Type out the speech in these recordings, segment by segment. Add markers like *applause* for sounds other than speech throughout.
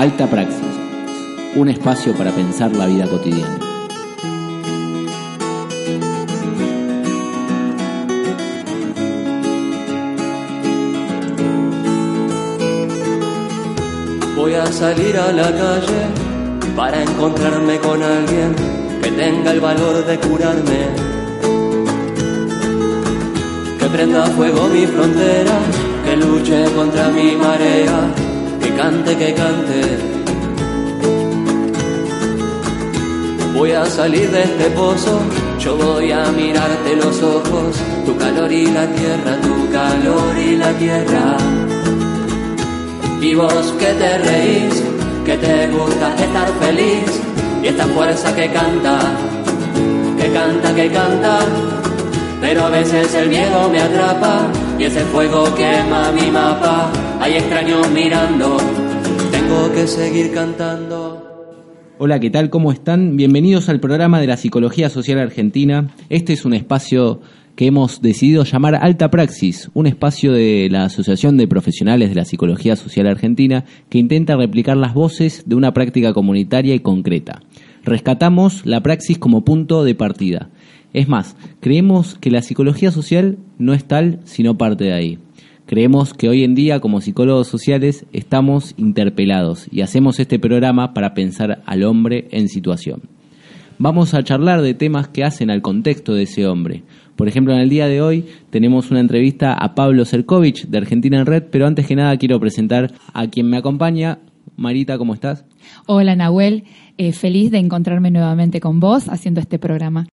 Alta Praxis, un espacio para pensar la vida cotidiana. Voy a salir a la calle para encontrarme con alguien que tenga el valor de curarme. Que prenda fuego mi frontera, que luche contra mi marea, cante, que cante. Voy a salir de este pozo, yo voy a mirarte los ojos, tu calor y la tierra, tu calor y la tierra. Y vos que te reís, que te gusta estar feliz, y esta fuerza que canta, que canta, que canta, pero a veces el miedo me atrapa, y ese fuego quema mi mapa, hay extraños mirando, tengo que seguir cantando. Hola, ¿qué tal? ¿Cómo están? Bienvenidos al programa de la Psicología Social Argentina. Este es un espacio que hemos decidido llamar Alta Praxis, un espacio de la Asociación de Profesionales de la Psicología Social Argentina que intenta replicar las voces de una práctica comunitaria y concreta. Rescatamos la praxis como punto de partida. Es más, creemos que la psicología social no es tal sino parte de ahí. Creemos que hoy en día como psicólogos sociales estamos interpelados y hacemos este programa para pensar al hombre en situación. Vamos a charlar de temas que hacen al contexto de ese hombre. Por ejemplo, en el día de hoy tenemos una entrevista a Pablo Serkovich de Argentina en Red, pero antes que nada quiero presentar a quien me acompaña. Marita, ¿cómo estás? Hola Nahuel, eh, feliz de encontrarme nuevamente con vos haciendo este programa.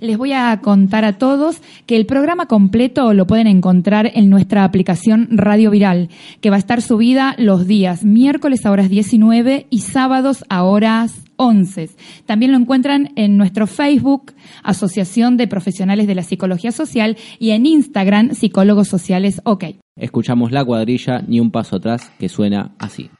Les voy a contar a todos que el programa completo lo pueden encontrar en nuestra aplicación Radio Viral, que va a estar subida los días miércoles a horas 19 y sábados a horas 11. También lo encuentran en nuestro Facebook, Asociación de Profesionales de la Psicología Social, y en Instagram, Psicólogos Sociales OK. Escuchamos la cuadrilla Ni un paso atrás, que suena así.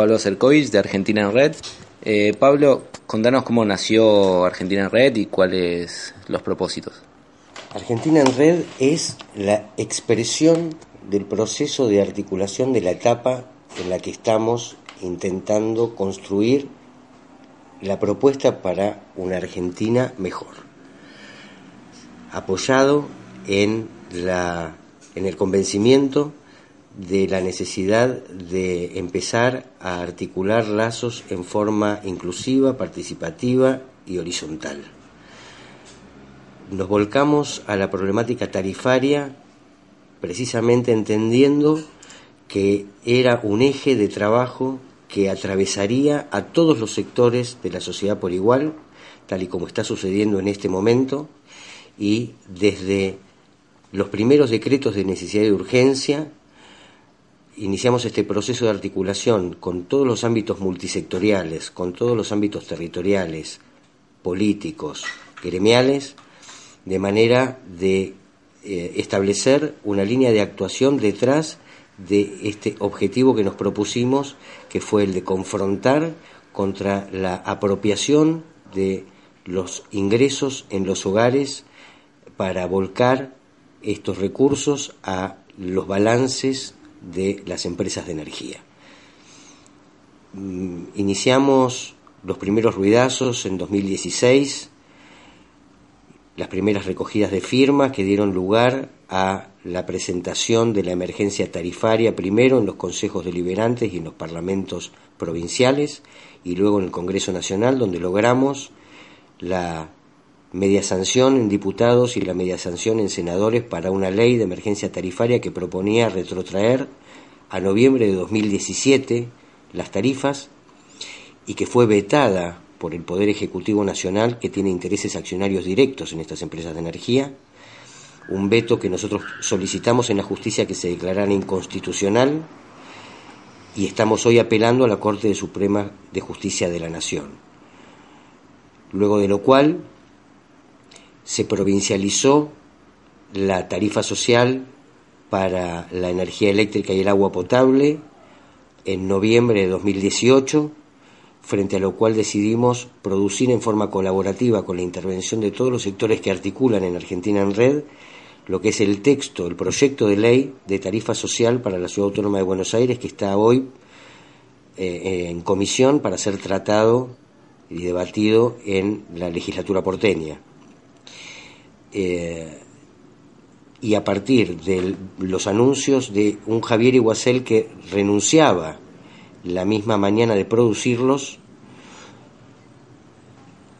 Pablo Cercovich de Argentina en Red. Eh, Pablo, contanos cómo nació Argentina en Red y cuáles los propósitos. Argentina en Red es la expresión del proceso de articulación de la etapa en la que estamos intentando construir la propuesta para una Argentina mejor, apoyado en, la, en el convencimiento de la necesidad de empezar a articular lazos en forma inclusiva, participativa y horizontal. Nos volcamos a la problemática tarifaria precisamente entendiendo que era un eje de trabajo que atravesaría a todos los sectores de la sociedad por igual, tal y como está sucediendo en este momento, y desde los primeros decretos de necesidad y urgencia, iniciamos este proceso de articulación con todos los ámbitos multisectoriales, con todos los ámbitos territoriales, políticos, gremiales, de manera de eh, establecer una línea de actuación detrás de este objetivo que nos propusimos, que fue el de confrontar contra la apropiación de los ingresos en los hogares para volcar estos recursos a los balances de las empresas de energía. Mm, Iniciamos los primeros ruidazos en 2016, las primeras recogidas de firmas que dieron lugar a la presentación de la emergencia tarifaria, primero en los consejos deliberantes y en los parlamentos provinciales, y luego en el Congreso Nacional, donde logramos la media sanción en diputados y la media sanción en senadores para una ley de emergencia tarifaria que proponía retrotraer a noviembre de 2017 las tarifas y que fue vetada por el Poder Ejecutivo Nacional que tiene intereses accionarios directos en estas empresas de energía, un veto que nosotros solicitamos en la justicia que se declarara inconstitucional y estamos hoy apelando a la Corte Suprema de Justicia de la Nación. Luego de lo cual se provincializó la tarifa social para la energía eléctrica y el agua potable en noviembre de 2018, frente a lo cual decidimos producir en forma colaborativa con la intervención de todos los sectores que articulan en Argentina en Red lo que es el texto, el proyecto de ley de tarifa social para la Ciudad Autónoma de Buenos Aires que está hoy eh, en comisión para ser tratado y debatido en la legislatura porteña. Eh, y a partir de los anuncios de un Javier Iguacel que renunciaba la misma mañana de producirlos,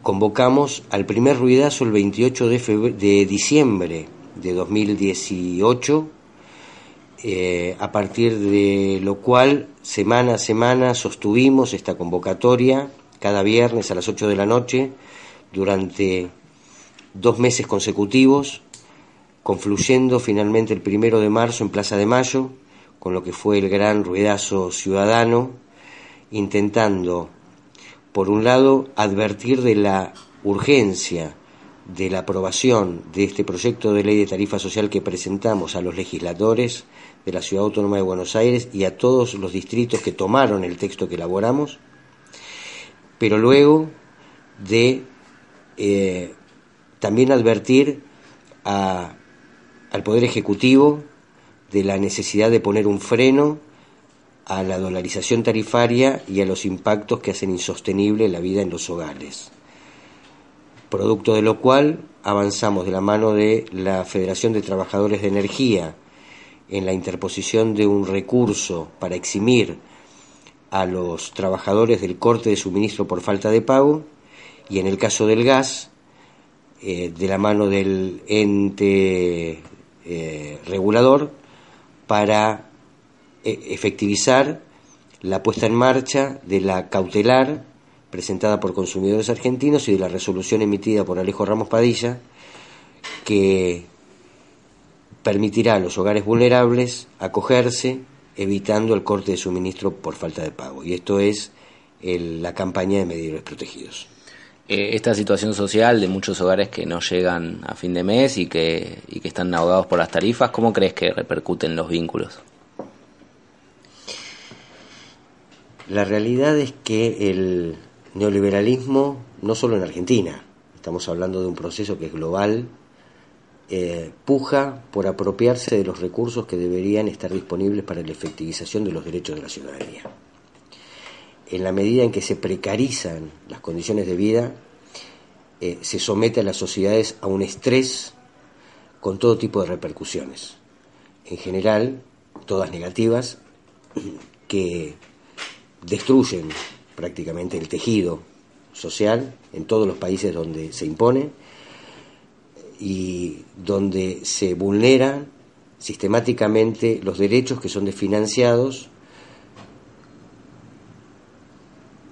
convocamos al primer ruidazo el 28 de, diciembre de 2018, eh, a partir de lo cual semana a semana sostuvimos esta convocatoria cada viernes a las 8 de la noche durante dos meses consecutivos, confluyendo finalmente el primero de marzo en Plaza de Mayo, con lo que fue el gran ruidazo ciudadano intentando, por un lado, advertir de la urgencia de la aprobación de este proyecto de ley de tarifa social que presentamos a los legisladores de la Ciudad Autónoma de Buenos Aires y a todos los distritos que tomaron el texto que elaboramos, pero luego de eh, también advertir al Poder Ejecutivo de la necesidad de poner un freno a la dolarización tarifaria y a los impactos que hacen insostenible la vida en los hogares. Producto de lo cual avanzamos de la mano de la Federación de Trabajadores de Energía en la interposición de un recurso para eximir a los trabajadores del corte de suministro por falta de pago y en el caso del gas, eh, de la mano del ente eh, regulador, para eh, efectivizar la puesta en marcha de la cautelar presentada por consumidores argentinos y de la resolución emitida por Alejo Ramos Padilla, que permitirá a los hogares vulnerables acogerse evitando el corte de suministro por falta de pago. Y esto es la campaña de medidores protegidos. Eh, esta situación social de muchos hogares que no llegan a fin de mes y que, están ahogados por las tarifas, ¿cómo crees que repercuten los vínculos? La realidad es que el neoliberalismo, no solo en Argentina, estamos hablando de un proceso que es global, eh, puja por apropiarse de los recursos que deberían estar disponibles para la efectivización de los derechos de la ciudadanía en la medida en que se precarizan las condiciones de vida, eh, se somete a las sociedades a un estrés con todo tipo de repercusiones. En general, todas negativas, *clears throat* que destruyen prácticamente el tejido social en todos los países donde se impone y donde se vulneran sistemáticamente los derechos que son desfinanciados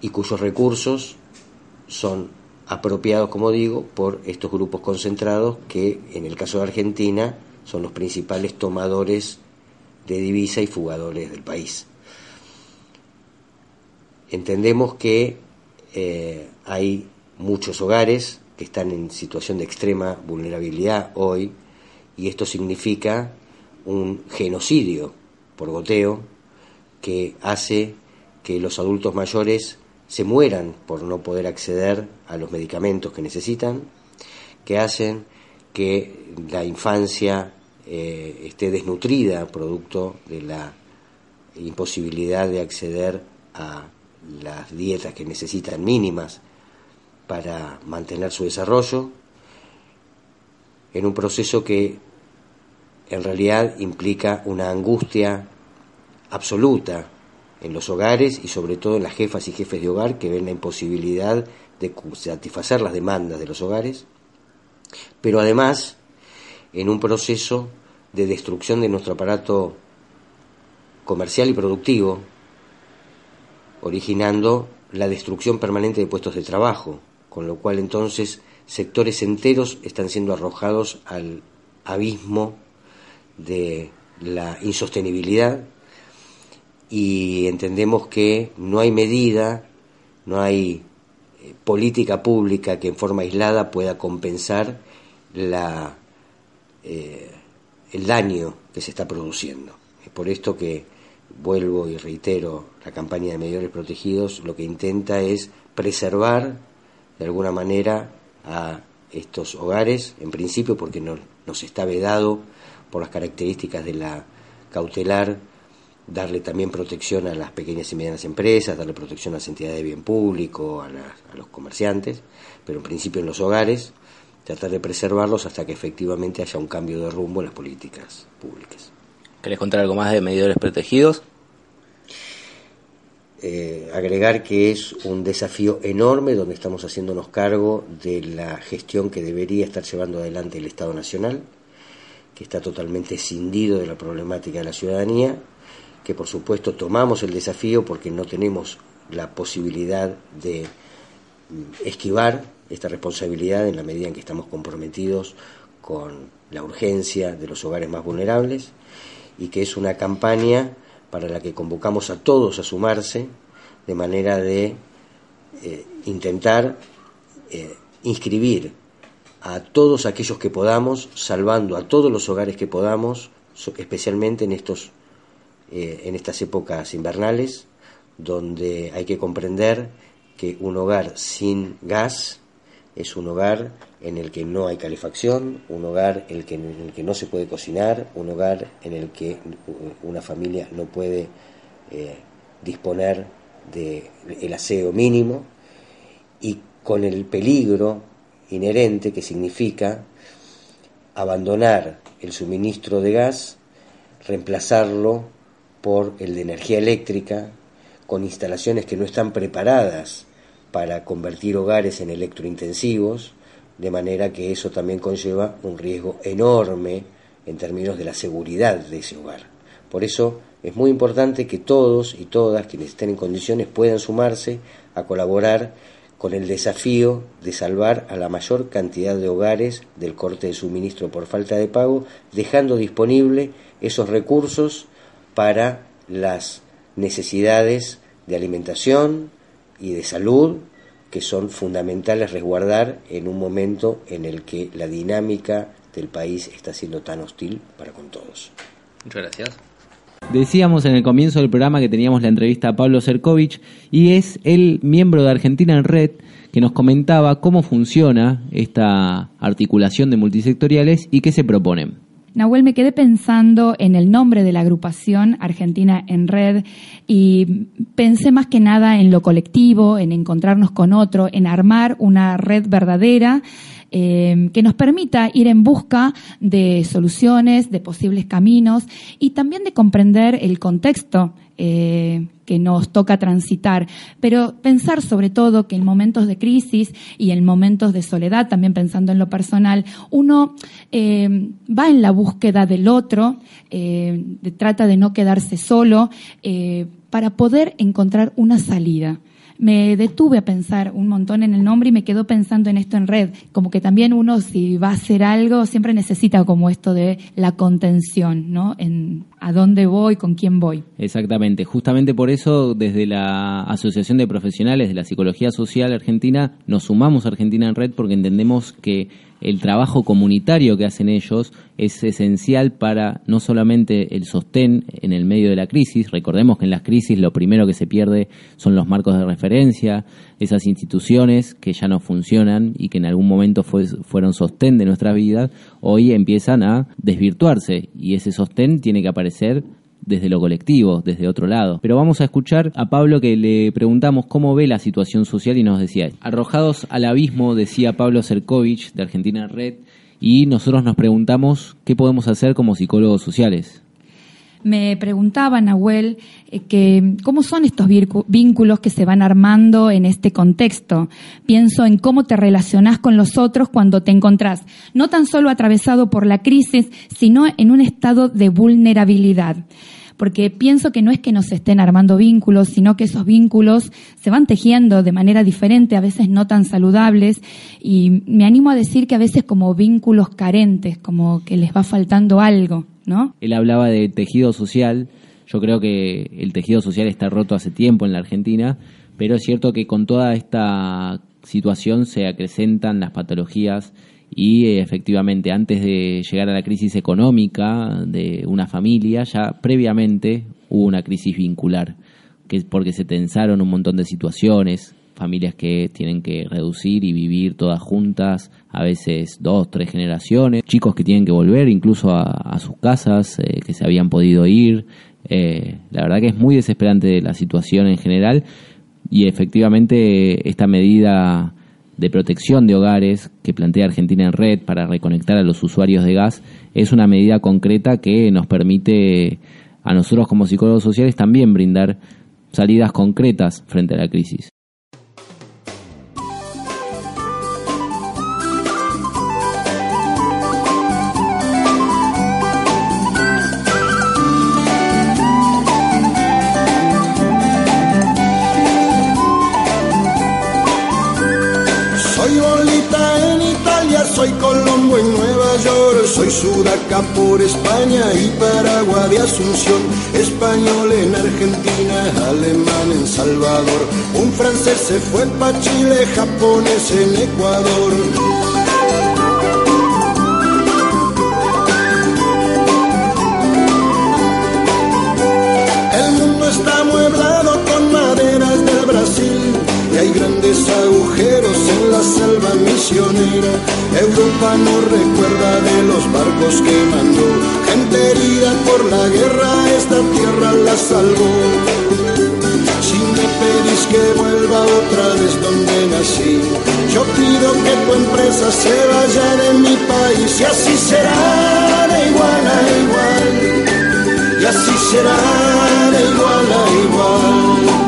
y cuyos recursos son apropiados, como digo, por estos grupos concentrados que, en el caso de Argentina, son los principales tomadores de divisa y fugadores del país. Entendemos que eh, hay muchos hogares que están en situación de extrema vulnerabilidad hoy y esto significa un genocidio por goteo que hace que los adultos mayores se mueran por no poder acceder a los medicamentos que necesitan, que hacen que la infancia eh, esté desnutrida producto de la imposibilidad de acceder a las dietas que necesitan mínimas para mantener su desarrollo, en un proceso que en realidad implica una angustia absoluta en los hogares y sobre todo en las jefas y jefes de hogar que ven la imposibilidad de satisfacer las demandas de los hogares, pero además en un proceso de destrucción de nuestro aparato comercial y productivo, originando la destrucción permanente de puestos de trabajo, con lo cual entonces sectores enteros están siendo arrojados al abismo de la insostenibilidad y entendemos que no hay medida, no hay eh, política pública que en forma aislada pueda compensar la, eh, el daño que se está produciendo. Es por esto que vuelvo y reitero, la campaña de medidores protegidos lo que intenta es preservar de alguna manera a estos hogares, en principio porque no, nos está vedado por las características de la cautelar darle también protección a las pequeñas y medianas empresas, darle protección a las entidades de bien público, a, los comerciantes, pero en principio en los hogares, tratar de preservarlos hasta que efectivamente haya un cambio de rumbo en las políticas públicas. ¿Querés contar algo más de medidores protegidos? Eh, agregar que es un desafío enorme donde estamos haciéndonos cargo de la gestión que debería estar llevando adelante el Estado Nacional, que está totalmente escindido de la problemática de la ciudadanía que por supuesto tomamos el desafío porque no tenemos la posibilidad de mm, esquivar esta responsabilidad en la medida en que estamos comprometidos con la urgencia de los hogares más vulnerables y que es una campaña para la que convocamos a todos a sumarse de manera de eh, intentar eh, inscribir a todos aquellos que podamos, salvando a todos los hogares que podamos, especialmente en estos eh, en estas épocas invernales, donde hay que comprender que un hogar sin gas es un hogar en el que no hay calefacción, un hogar en el que, en el que no se puede cocinar, un hogar en el que una familia no puede eh, disponer del aseo mínimo y con el peligro inherente que significa abandonar el suministro de gas, reemplazarlo por el de energía eléctrica, con instalaciones que no están preparadas para convertir hogares en electrointensivos, de manera que eso también conlleva un riesgo enorme en términos de la seguridad de ese hogar. Por eso es muy importante que todos y todas quienes estén en condiciones puedan sumarse a colaborar con el desafío de salvar a la mayor cantidad de hogares del corte de suministro por falta de pago, dejando disponible esos recursos para las necesidades de alimentación y de salud que son fundamentales resguardar en un momento en el que la dinámica del país está siendo tan hostil para con todos. Muchas gracias. Decíamos en el comienzo del programa que teníamos la entrevista a Pablo Serkovich y es el miembro de Argentina en Red que nos comentaba cómo funciona esta articulación de multisectoriales y qué se proponen. Nahuel, me quedé pensando en el nombre de la agrupación Argentina en Red y pensé más que nada en lo colectivo, en encontrarnos con otro, en armar una red verdadera eh, que nos permita ir en busca de soluciones, de posibles caminos y también de comprender el contexto eh, que nos toca transitar, pero pensar sobre todo que en momentos de crisis y en momentos de soledad, también pensando en lo personal, uno eh, va en la búsqueda del otro, eh, trata de no quedarse solo, para poder encontrar una salida me detuve a pensar un montón en el nombre y me quedo pensando en esto en red, como que también uno si va a hacer algo siempre necesita como esto de la contención, ¿no? En a dónde voy, con quién voy. Exactamente, justamente por eso desde la Asociación de Profesionales de la Psicología Social Argentina nos sumamos a Argentina en Red porque entendemos que el trabajo comunitario que hacen ellos es esencial para no solamente el sostén en el medio de la crisis, recordemos que en las crisis lo primero que se pierde son los marcos de referencia, esas instituciones que ya no funcionan y que en algún momento fueron sostén de nuestra vida, hoy empiezan a desvirtuarse y ese sostén tiene que aparecer desde lo colectivo, desde otro lado. Pero vamos a escuchar a Pablo que le preguntamos cómo ve la situación social y nos decía, arrojados al abismo, decía Pablo Serkovich de Argentina Red, y nosotros nos preguntamos qué podemos hacer como psicólogos sociales. Me preguntaba Nahuel eh, que cómo son estos vínculos que se van armando en este contexto. Pienso en cómo te relacionás con los otros cuando te encontrás no tan solo atravesado por la crisis, sino en un estado de vulnerabilidad porque pienso que no es que nos estén armando vínculos, sino que esos vínculos se van tejiendo de manera diferente, a veces no tan saludables, y me animo a decir que a veces como vínculos carentes, como que les va faltando algo, ¿no? Él hablaba de tejido social, yo creo que el tejido social está roto hace tiempo en la Argentina, pero es cierto que con toda esta situación se acrecentan las patologías y efectivamente antes de llegar a la crisis económica de una familia, ya previamente hubo una crisis vincular, que porque se tensaron un montón de situaciones, familias que tienen que reducir y vivir todas juntas, a veces dos, tres generaciones, chicos que tienen que volver incluso a, sus casas, eh, que se habían podido ir. Eh, la verdad que es muy desesperante la situación en general y efectivamente esta medida de protección de hogares que plantea Argentina en Red para reconectar a los usuarios de gas es una medida concreta que nos permite a nosotros como psicólogos sociales también brindar salidas concretas frente a la crisis. Español en Argentina, alemán en Salvador, un francés se fue para Chile, japonés en Ecuador. La selva misionera. Europa no recuerda de los barcos que mandó, gente herida por la guerra, esta tierra la salvó. Si me pedís que vuelva otra vez donde nací, yo pido que tu empresa se vaya de mi país y así será de igual a igual y así será de igual a igual.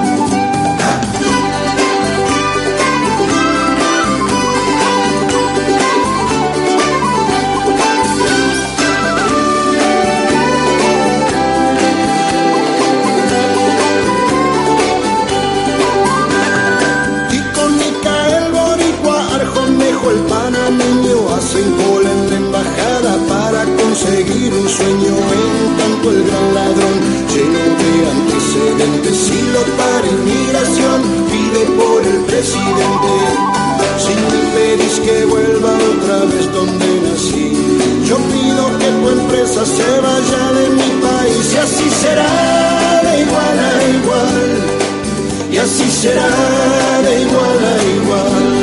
Sueño. En tanto el gran ladrón, lleno de antecedentes, y lo para inmigración, pide por el presidente. Si me pedís que vuelva otra vez donde nací, yo pido que tu empresa se vaya de mi país y así será de igual a igual y así será de igual a igual.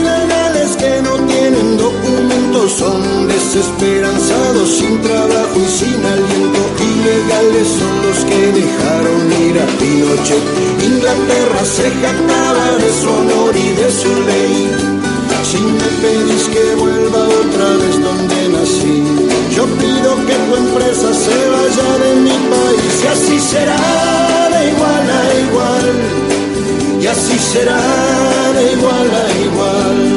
Ilegales que no tienen documentos son desesperanzados, sin trabajo y sin aliento. Ilegales son los que dejaron ir a Pinochet. Inglaterra se jactaba de su honor y de su ley. Si me pedís que vuelva otra vez donde nací, yo pido que tu empresa se vaya de mi país y así será de igual a igual y así será de igual a igual.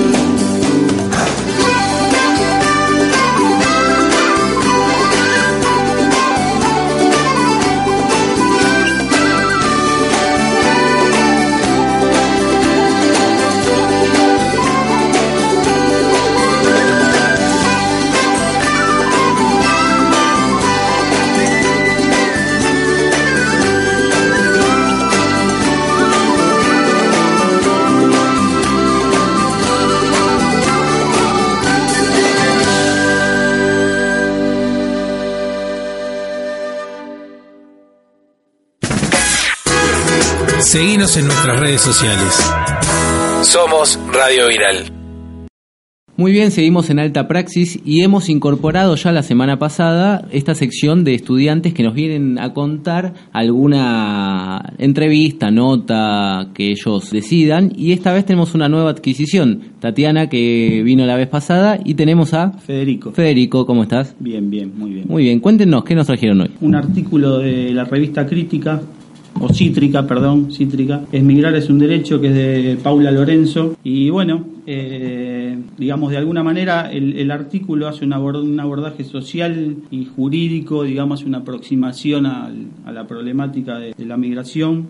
Seguinos en nuestras redes sociales. Somos Radio Viral. Muy bien, seguimos en Alta Praxis y hemos incorporado ya la semana pasada esta sección de estudiantes que nos vienen a contar alguna entrevista, nota que ellos decidan y esta vez tenemos una nueva adquisición. Tatiana que vino la vez pasada y tenemos a Federico. Federico, ¿cómo estás? Bien, bien, muy bien. Muy bien, cuéntenos, ¿qué nos trajeron hoy? Un artículo de la revista Crítica, o Cítrica, perdón, Cítrica. Esmigrar es un derecho que es de Paula Lorenzo. Y bueno, eh, digamos, de alguna manera el, artículo hace un, un abordaje social y jurídico, digamos, una aproximación al- a la problemática de la migración.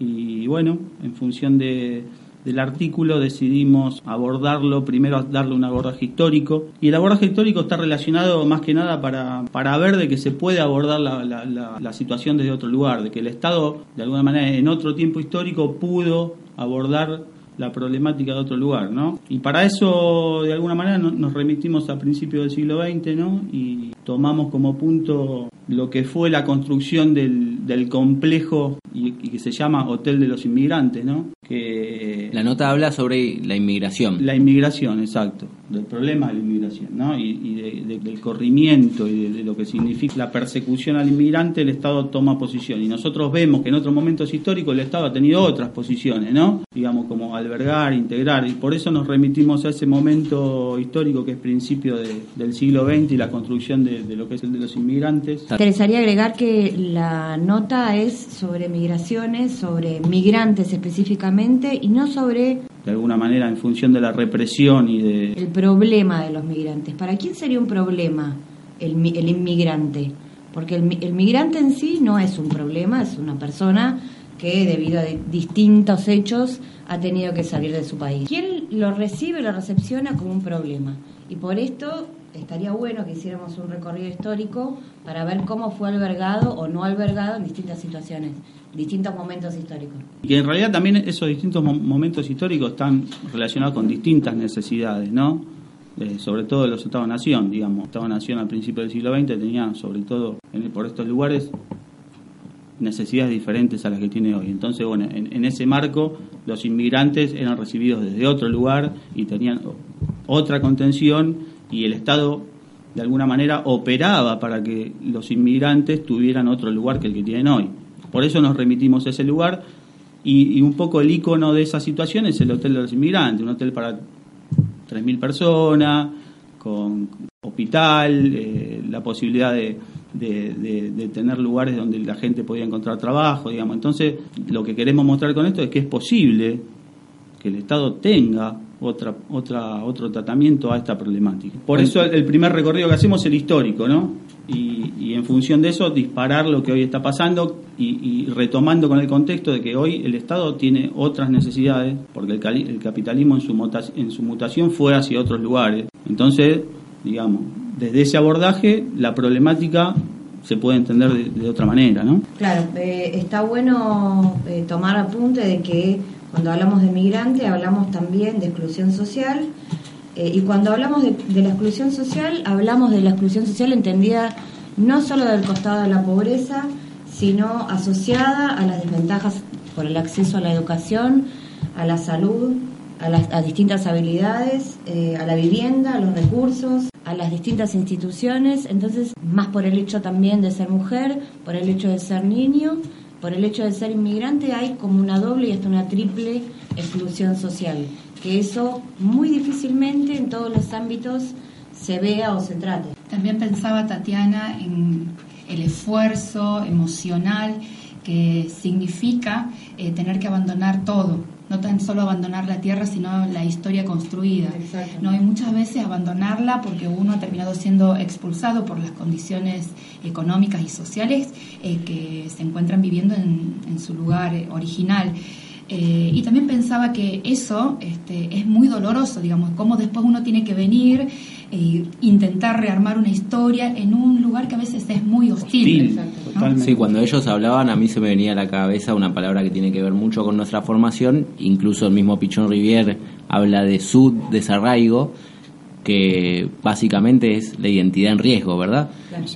Y bueno, en función de, del artículo decidimos abordarlo, primero darle un abordaje histórico. Y el abordaje histórico está relacionado más que nada para, para ver de que se puede abordar la, la- situación desde otro lugar, de que el Estado, de alguna manera, en otro tiempo histórico pudo abordar la problemática de otro lugar, ¿no? Y para eso, de alguna manera, no- nos remitimos a principios del siglo XX, ¿no? Y tomamos como punto lo que fue la construcción del, del complejo y, y que se llama Hotel de los Inmigrantes, ¿no? Que La nota habla sobre la inmigración. la inmigración, exacto, del problema de la inmigración, ¿no? Y, y de- de- del corrimiento y de, de lo que significa la persecución al inmigrante, el Estado toma posición. Y nosotros vemos que en otros momentos históricos el Estado ha tenido otras posiciones, ¿no? Digamos, como albergar, integrar. Y por eso nos remitimos a ese momento histórico que es principio de- del siglo XX y la construcción de, de lo que es el de los inmigrantes. Interesaría agregar que la nota es sobre migraciones, sobre migrantes específicamente y no sobre de alguna manera en función de la represión y de... El problema de los migrantes. ¿Para quién sería un problema el, el inmigrante? Porque el, el migrante en sí no es un problema, es una persona que debido a di- distintos hechos ha tenido que salir de su país. ¿Quién lo recibe, lo recepciona como un problema? Y por esto estaría bueno que hiciéramos un recorrido histórico para ver cómo fue albergado o no albergado en distintas situaciones, distintos momentos históricos. Y que en realidad también esos distintos mo- momentos históricos están relacionados con distintas necesidades, ¿no? Eh, sobre todo los Estados-Nación, digamos. Estado-Nación al principio del siglo XX tenía, sobre todo por estos lugares, necesidades diferentes a las que tiene hoy. Entonces, bueno, en, ese marco los inmigrantes eran recibidos desde otro lugar y tenían otra contención y el Estado de alguna manera operaba para que los inmigrantes tuvieran otro lugar que el que tienen hoy. Por eso nos remitimos a ese lugar y, un poco el icono de esa situación es el Hotel de los Inmigrantes, un hotel para 3.000 personas, con hospital, eh, la posibilidad de- de tener lugares donde la gente podía encontrar trabajo, digamos. Entonces, lo que queremos mostrar con esto es que es posible que el Estado tenga otra, otra, otro tratamiento a esta problemática. Por eso el, el primer recorrido que hacemos es el histórico, ¿no? Y, y en función de eso disparar lo que hoy está pasando y, y retomando con el contexto de que hoy el Estado tiene otras necesidades, porque el, cali- el capitalismo en su, muta- en su mutación fue hacia otros lugares. Entonces, digamos, desde ese abordaje la problemática se puede entender de, de otra manera, ¿no? Claro, eh, está bueno eh, tomar apunte de que cuando hablamos de migrante hablamos también de exclusión social eh, y cuando hablamos de, la exclusión social hablamos de la exclusión social entendida no solo del costado de la pobreza, sino asociada a las desventajas por el acceso a la educación, a la salud, a, las, distintas habilidades, eh, a la vivienda, a los recursos, a las distintas instituciones, entonces más por el hecho también de ser mujer, por el hecho de ser niño, por el hecho de ser inmigrante, hay como una doble y hasta una triple exclusión social, que eso muy difícilmente en todos los ámbitos se vea o se trate. También pensaba Tatiana en el esfuerzo emocional que significa eh, tener que abandonar todo, no tan solo abandonar la tierra, sino la historia construida. ¿no? Y muchas veces abandonarla porque uno ha terminado siendo expulsado por las condiciones económicas y sociales eh, que se encuentran viviendo en, en su lugar original. Eh, y también pensaba que eso este, es muy doloroso, digamos, cómo después uno tiene que venir e intentar rearmar una historia en un lugar que a veces es muy hostil. Hostil, ¿no? totalmente. Sí, cuando ellos hablaban a mí se me venía a la cabeza una palabra que tiene que ver mucho con nuestra formación, incluso el mismo Pichón Rivier habla de sud desarraigo, que básicamente es la identidad en riesgo, ¿verdad?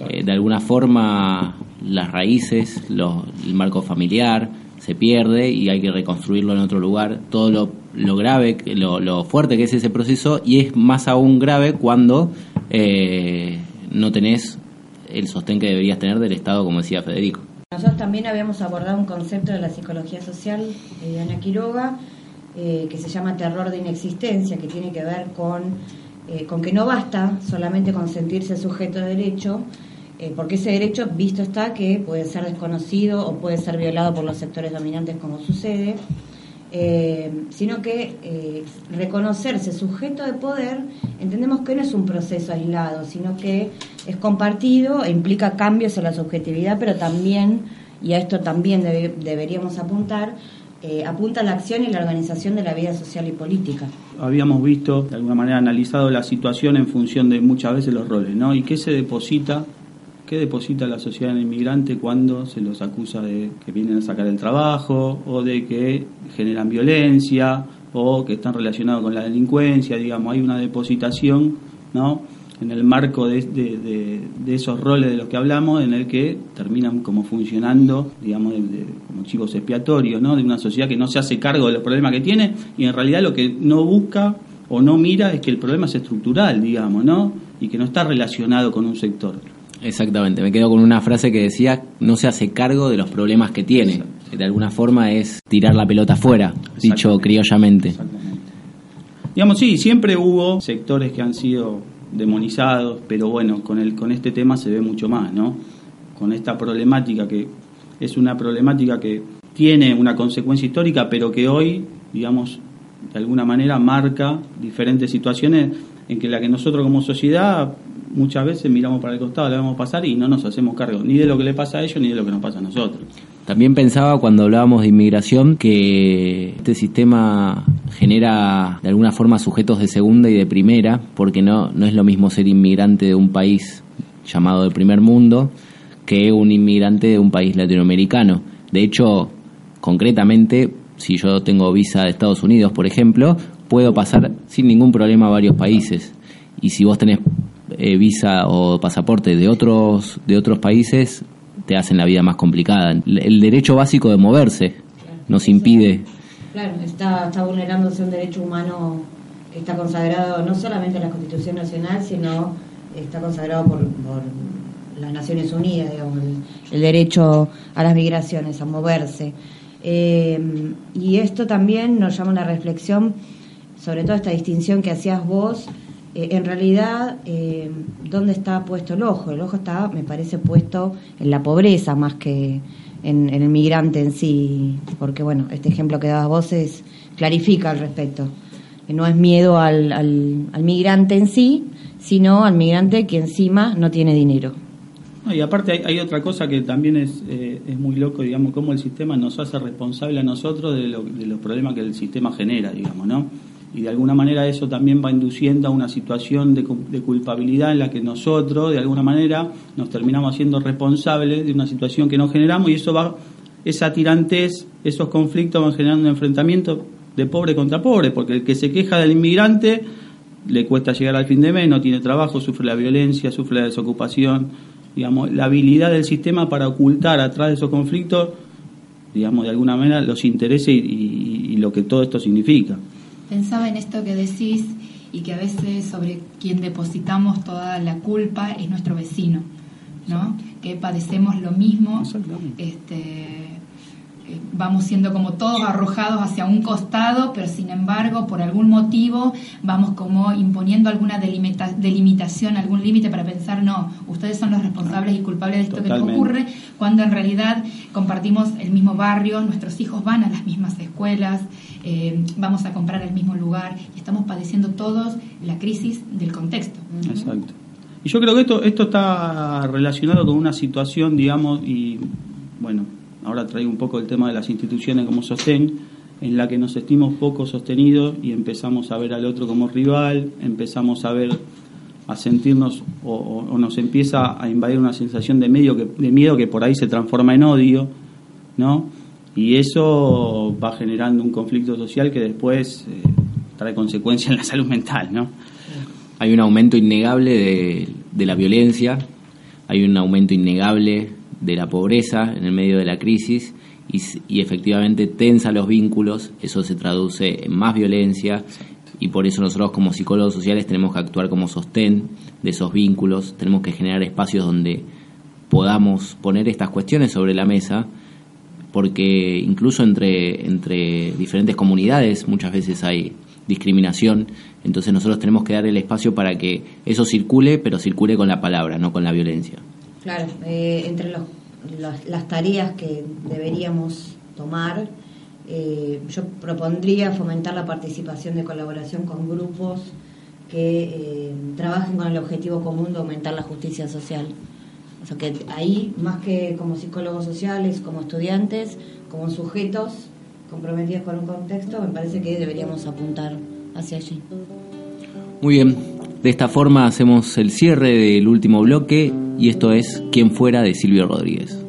Eh, de alguna forma las raíces, lo- el marco familiar se pierde y hay que reconstruirlo en otro lugar, todo lo, lo grave, lo, lo fuerte que es ese proceso y es más aún grave cuando eh, no tenés el sostén que deberías tener del Estado, como decía Federico. Nosotros también habíamos abordado un concepto de la psicología social de Ana Quiroga eh, que se llama terror de inexistencia, que tiene que ver con, eh, con que no basta solamente con sentirse sujeto de derecho, porque ese derecho, visto está, que puede ser desconocido o puede ser violado por los sectores dominantes como sucede, eh, sino que eh, reconocerse sujeto de poder, entendemos que no es un proceso aislado, sino que es compartido e implica cambios en la subjetividad, pero también, y a esto también debe- deberíamos apuntar, eh, apunta a la acción y la organización de la vida social y política. habíamos visto, de alguna manera analizado la situación en función de muchas veces los roles, ¿no? ¿Y qué se deposita, qué deposita la sociedad en el inmigrante cuando se los acusa de que vienen a sacar el trabajo o de que generan violencia o que están relacionados con la delincuencia, digamos, hay una depositación, ¿no? En el marco de, de- esos roles de los que hablamos, en el que terminan como funcionando, digamos, como chivos expiatorios, ¿no? De una sociedad que no se hace cargo de los problemas que tiene y en realidad lo que no busca o no mira es que el problema es estructural, digamos, ¿no? Y que no está relacionado con un sector. Exactamente, me quedo con una frase que decía, no se hace cargo de los problemas que tiene. De alguna forma es tirar la pelota afuera, dicho criollamente. Digamos, sí, siempre hubo sectores que han sido demonizados, pero bueno, con, el, con este tema se ve mucho más, ¿no? Con esta problemática que es una problemática que tiene una consecuencia histórica, pero que hoy, digamos, de alguna manera marca diferentes situaciones en que la que nosotros como sociedad muchas veces miramos para el costado, la vemos pasar y no nos hacemos cargo ni de lo que le pasa a ellos ni de lo que nos pasa a nosotros. También pensaba cuando hablábamos de inmigración que este sistema genera de alguna forma sujetos de segunda y de primera, porque no, no es lo mismo ser inmigrante de un país llamado del primer mundo que un inmigrante de un país latinoamericano. De hecho, concretamente, si yo tengo visa de Estados Unidos, por ejemplo, puedo pasar sin ningún problema a varios países. Y si vos tenés eh, visa o pasaporte de otros, de otros países, te hacen la vida más complicada. El derecho básico de moverse nos impide. Claro, está, está vulnerándose un derecho humano que está consagrado no solamente en la Constitución Nacional, sino está consagrado por, por las Naciones Unidas, digamos, el, el derecho a las migraciones, a moverse. Eh, y esto también nos llama a una reflexión sobre toda esta distinción que hacías vos. Eh, en realidad, eh, ¿dónde está puesto el ojo? El ojo está, me parece, puesto en la pobreza más que en, el migrante en sí, porque bueno, este ejemplo que dabas vos es, clarifica al respecto. Que no es miedo al, al, al migrante en sí, sino al migrante que encima no tiene dinero. Y aparte hay, hay, otra cosa que también es, eh, es muy loco, digamos, cómo el sistema nos hace responsable a nosotros de, lo, de los problemas que el sistema genera, digamos, ¿no? Y de alguna manera eso también va induciendo a una situación de, culpabilidad en la que nosotros, de alguna manera, nos terminamos siendo responsables de una situación que no generamos y eso va, esa tirantez, esos conflictos van generando un enfrentamiento de pobre contra pobre, porque el que se queja del inmigrante le cuesta llegar al fin de mes, no tiene trabajo, sufre la violencia, sufre la desocupación, digamos, la habilidad del sistema para ocultar atrás de esos conflictos, digamos, de alguna manera los intereses y lo que todo esto significa. Pensaba en esto que decís y que a veces sobre quien depositamos toda la culpa es nuestro vecino, ¿no? Que padecemos lo mismo, este, vamos siendo como todos arrojados hacia un costado, pero sin embargo, por algún motivo, vamos como imponiendo alguna delimita delimitación, algún límite para pensar, no, ustedes son los responsables y culpables de esto Totalmente. que ocurre, cuando en realidad compartimos el mismo barrio, nuestros hijos van a las mismas escuelas, eh, vamos a comprar el mismo lugar y estamos padeciendo todos la crisis del contexto. Exacto. Y yo creo que esto, esto está relacionado con una situación, digamos, y bueno, ahora traigo un poco el tema de las instituciones como sostén, en la que nos sentimos poco sostenidos y empezamos a ver al otro como rival, empezamos a ver, a sentirnos o, nos empieza a invadir una sensación de, medio que, de miedo que por ahí se transforma en odio, ¿no? Y eso va generando un conflicto social que después eh, trae consecuencias en la salud mental, ¿no? Hay un aumento innegable de, de la violencia, hay un aumento innegable de la pobreza en el medio de la crisis y, y, efectivamente tensa los vínculos, eso se traduce en más violencia y por eso nosotros como psicólogos sociales tenemos que actuar como sostén de esos vínculos, tenemos que generar espacios donde podamos poner estas cuestiones sobre la mesa porque incluso entre, entre diferentes comunidades muchas veces hay discriminación, entonces nosotros tenemos que dar el espacio para que eso circule, pero circule con la palabra, no con la violencia. Claro, eh, entre las tareas que deberíamos tomar, eh, yo propondría fomentar la participación de colaboración con grupos que eh, trabajen con el objetivo común de aumentar la justicia social. O sea que ahí, más que como psicólogos sociales, como estudiantes, como sujetos comprometidos con un contexto, me parece que deberíamos apuntar hacia allí. Muy bien, de esta forma hacemos el cierre del último bloque y esto es Quien fuera de Silvio Rodríguez.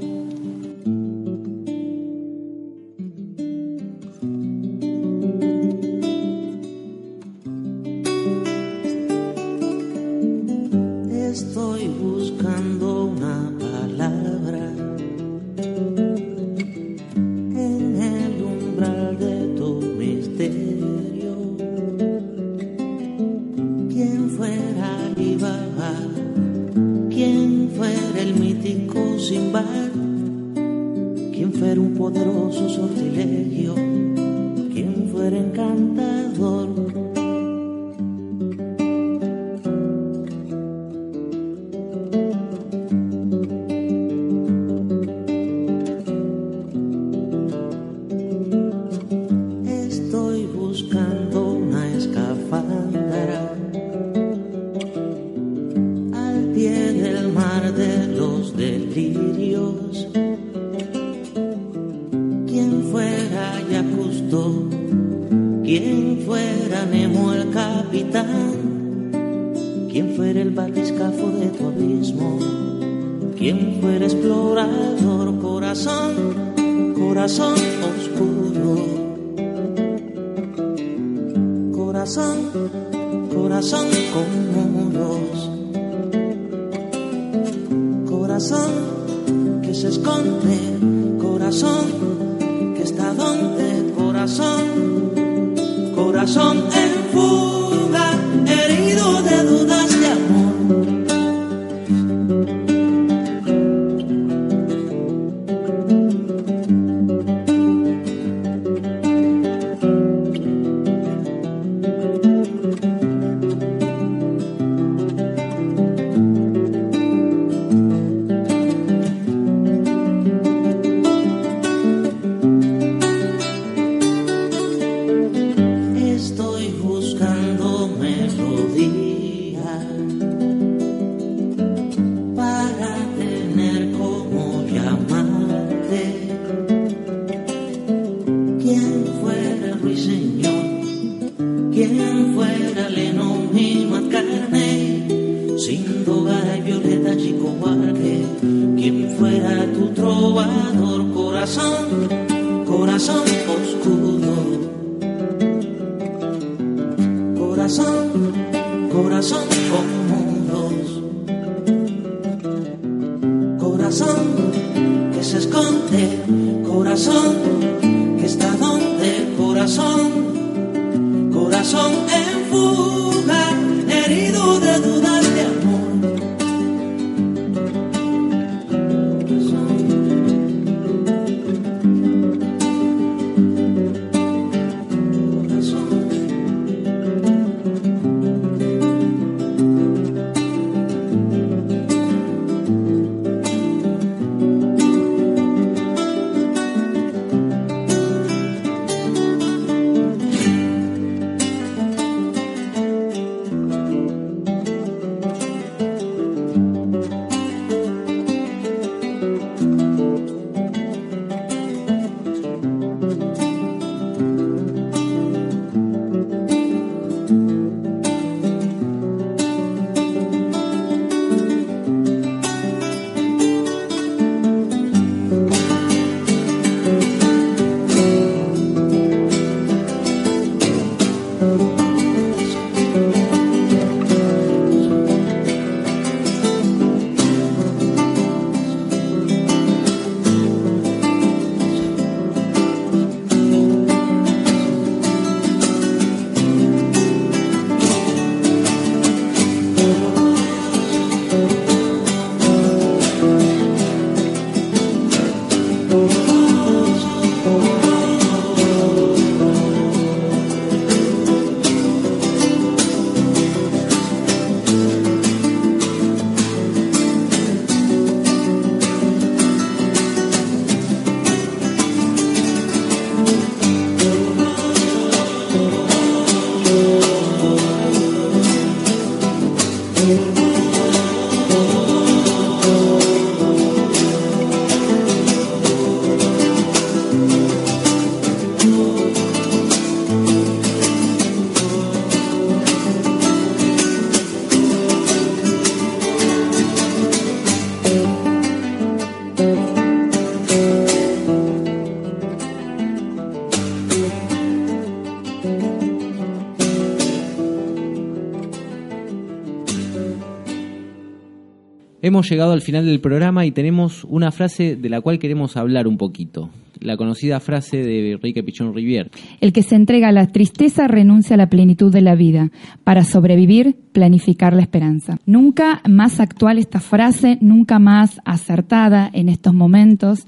Hemos llegado al final del programa y tenemos una frase de la cual queremos hablar un poquito. La conocida frase de Enrique Pichón Rivier. El que se entrega a la tristeza renuncia a la plenitud de la vida. Para sobrevivir, planificar la esperanza. Nunca más actual esta frase, nunca más acertada en estos momentos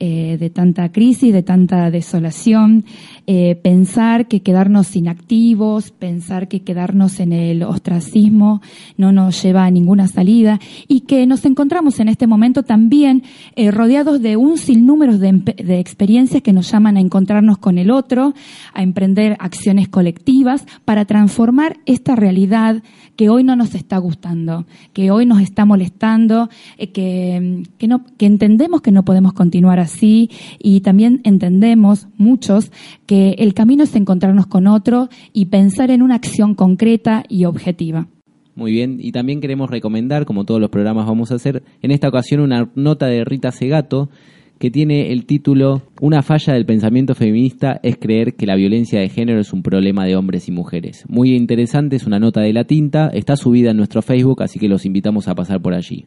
eh, de tanta crisis, de tanta desolación. Eh, pensar que quedarnos inactivos, pensar que quedarnos en el ostracismo no nos lleva a ninguna salida y que nos encontramos en este momento también eh, rodeados de un sinnúmero de, de experiencias que nos llaman a encontrarnos con el otro, a emprender acciones colectivas para transformar esta realidad que hoy no nos está gustando, que hoy nos está molestando, eh, que, que, entendemos que no podemos continuar así y también entendemos muchos que el camino es encontrarnos con otro y pensar en una acción concreta y objetiva. Muy bien, y también queremos recomendar, como todos los programas vamos a hacer, en esta ocasión una nota de Rita Segato que tiene el título Una falla del pensamiento feminista es creer que la violencia de género es un problema de hombres y mujeres. Muy interesante, es una nota de la tinta, está subida en nuestro Facebook, así que los invitamos a pasar por allí.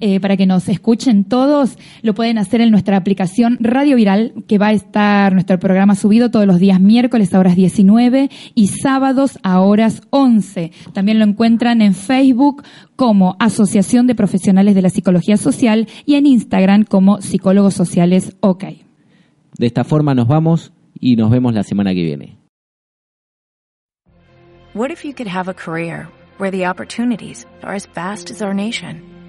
Eh, para que nos escuchen todos, lo pueden hacer en nuestra aplicación Radio Viral, que va a estar nuestro programa subido todos los días miércoles a horas 19 y sábados a horas 11. También lo encuentran en Facebook como Asociación de Profesionales de la Psicología Social y en Instagram como Psicólogos Sociales OK. De esta forma nos vamos y nos vemos la semana que viene. What if you could have a career where the opportunities are as vast as our nation?